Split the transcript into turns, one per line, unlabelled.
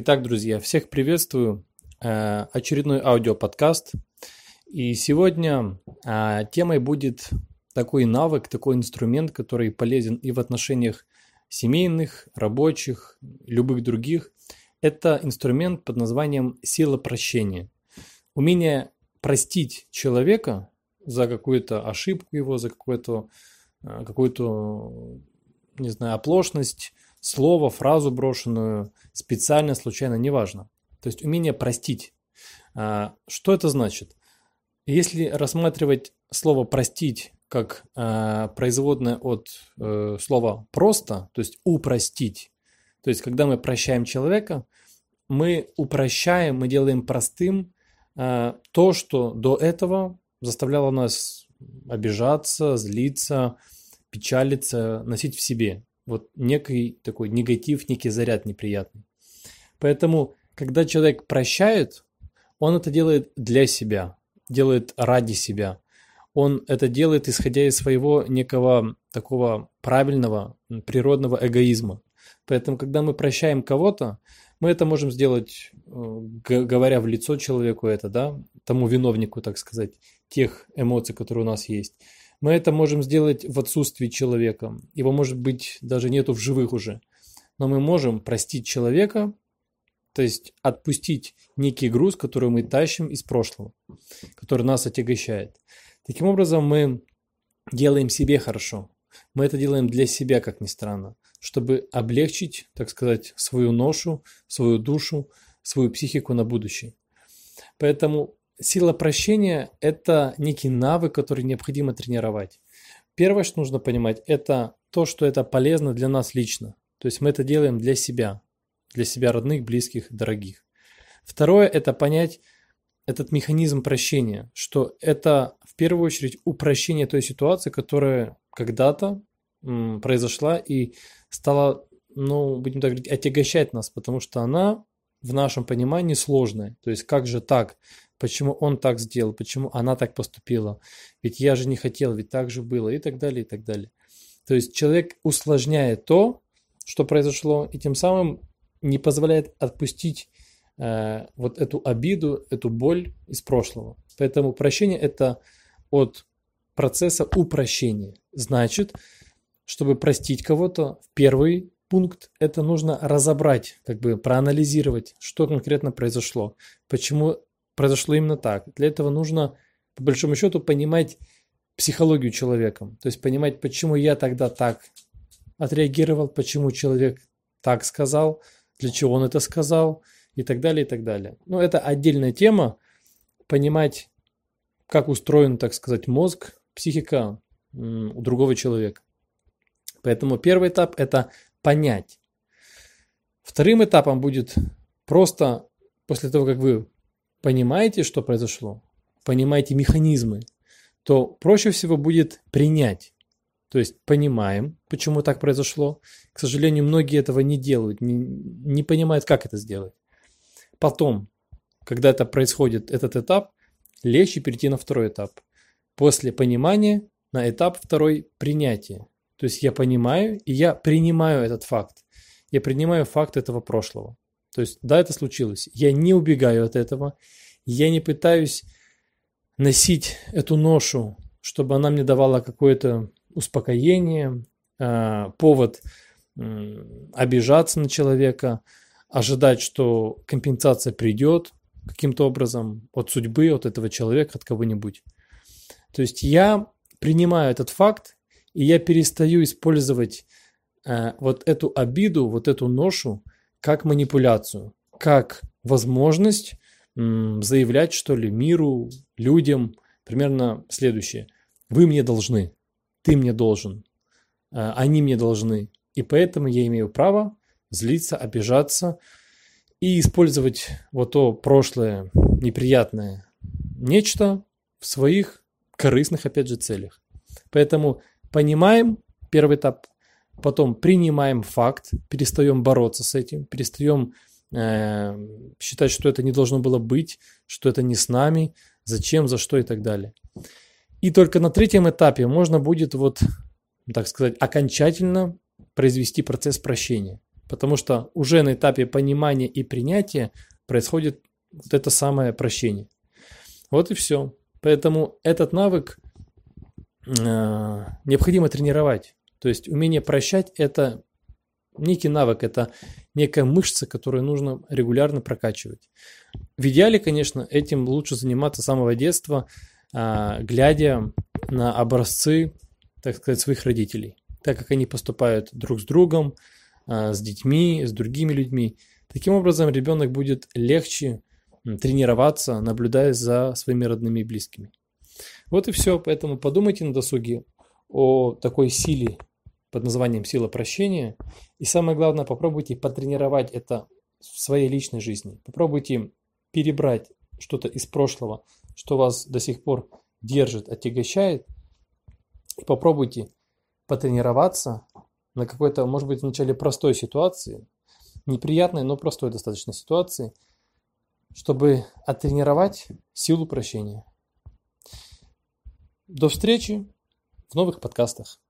Итак, друзья, всех приветствую. Э, очередной аудиоподкаст. И сегодня э, темой будет такой навык, такой инструмент, который полезен и в отношениях семейных, рабочих, любых других. Это инструмент под названием сила прощения. Умение простить человека за какую-то ошибку его, за какую-то э, какую-то, не знаю, оплошность, слово, фразу брошенную, специально, случайно, неважно. То есть умение простить. А, что это значит? Если рассматривать слово «простить» как а, производное от э, слова «просто», то есть «упростить», то есть когда мы прощаем человека, мы упрощаем, мы делаем простым а, то, что до этого заставляло нас обижаться, злиться, печалиться, носить в себе. Вот некий такой негатив, некий заряд неприятный. Поэтому когда человек прощает, он это делает для себя, делает ради себя. Он это делает, исходя из своего некого такого правильного, природного эгоизма. Поэтому, когда мы прощаем кого-то, мы это можем сделать, э, говоря в лицо человеку это, да, тому виновнику, так сказать, тех эмоций, которые у нас есть. Мы это можем сделать в отсутствии человека. Его, может быть, даже нету в живых уже. Но мы можем простить человека, то есть отпустить некий груз, который мы тащим из прошлого, который нас отягощает. Таким образом, мы делаем себе хорошо. Мы это делаем для себя, как ни странно, чтобы облегчить, так сказать, свою ношу, свою душу, свою психику на будущее. Поэтому сила прощения – это некий навык, который необходимо тренировать. Первое, что нужно понимать, это то, что это полезно для нас лично. То есть мы это делаем для себя, для себя родных, близких, дорогих. Второе – это понять этот механизм прощения, что это в первую очередь упрощение той ситуации, которая когда-то произошла и стала, ну, будем так говорить, отягощать нас, потому что она в нашем понимании сложная. То есть как же так? Почему он так сделал? Почему она так поступила? Ведь я же не хотел, ведь так же было и так далее, и так далее. То есть человек усложняет то, что произошло, и тем самым не позволяет отпустить э, вот эту обиду, эту боль из прошлого. Поэтому прощение это от процесса упрощения. Значит, чтобы простить кого-то, в первый пункт это нужно разобрать, как бы проанализировать, что конкретно произошло, почему произошло именно так. Для этого нужно, по большому счету, понимать психологию человека, то есть понимать, почему я тогда так отреагировал, почему человек так сказал, для чего он это сказал и так далее, и так далее. Но это отдельная тема, понимать, как устроен, так сказать, мозг, психика у другого человека. Поэтому первый этап – это понять. Вторым этапом будет просто после того, как вы понимаете, что произошло, понимаете механизмы, то проще всего будет принять. То есть понимаем, почему так произошло. К сожалению, многие этого не делают, не, не понимают, как это сделать. Потом, когда это происходит, этот этап, легче перейти на второй этап. После понимания на этап второй принятия. То есть я понимаю и я принимаю этот факт. Я принимаю факт этого прошлого. То есть да, это случилось. Я не убегаю от этого. Я не пытаюсь носить эту ношу, чтобы она мне давала какое-то успокоение, а, повод обижаться на человека, ожидать, что компенсация придет каким-то образом от судьбы, от этого человека, от кого-нибудь. То есть я принимаю этот факт, и я перестаю использовать э, вот эту обиду, вот эту ношу как манипуляцию, как возможность заявлять, что ли, миру, людям примерно следующее. Вы мне должны ты мне должен, э, они мне должны. И поэтому я имею право злиться, обижаться и использовать вот то прошлое неприятное нечто в своих корыстных, опять же, целях. Поэтому понимаем первый этап, потом принимаем факт, перестаем бороться с этим, перестаем э, считать, что это не должно было быть, что это не с нами, зачем, за что и так далее. И только на третьем этапе можно будет вот, так сказать, окончательно произвести процесс прощения. Потому что уже на этапе понимания и принятия происходит вот это самое прощение. Вот и все. Поэтому этот навык э, необходимо тренировать. То есть умение прощать – это некий навык, это некая мышца, которую нужно регулярно прокачивать. В идеале, конечно, этим лучше заниматься с самого детства, э, глядя на образцы, так сказать, своих родителей, так как они поступают друг с другом, э, с детьми, с другими людьми. Таким образом, ребенок будет легче тренироваться, наблюдая за своими родными и близкими. Вот и все. Поэтому подумайте на досуге о такой силе под названием сила прощения. И самое главное, попробуйте потренировать это в своей личной жизни. Попробуйте перебрать что-то из прошлого, что вас до сих пор держит, отягощает. И попробуйте потренироваться на какой-то, может быть, вначале простой ситуации, неприятной, но простой достаточно ситуации – чтобы оттренировать силу прощения. До встречи в новых подкастах.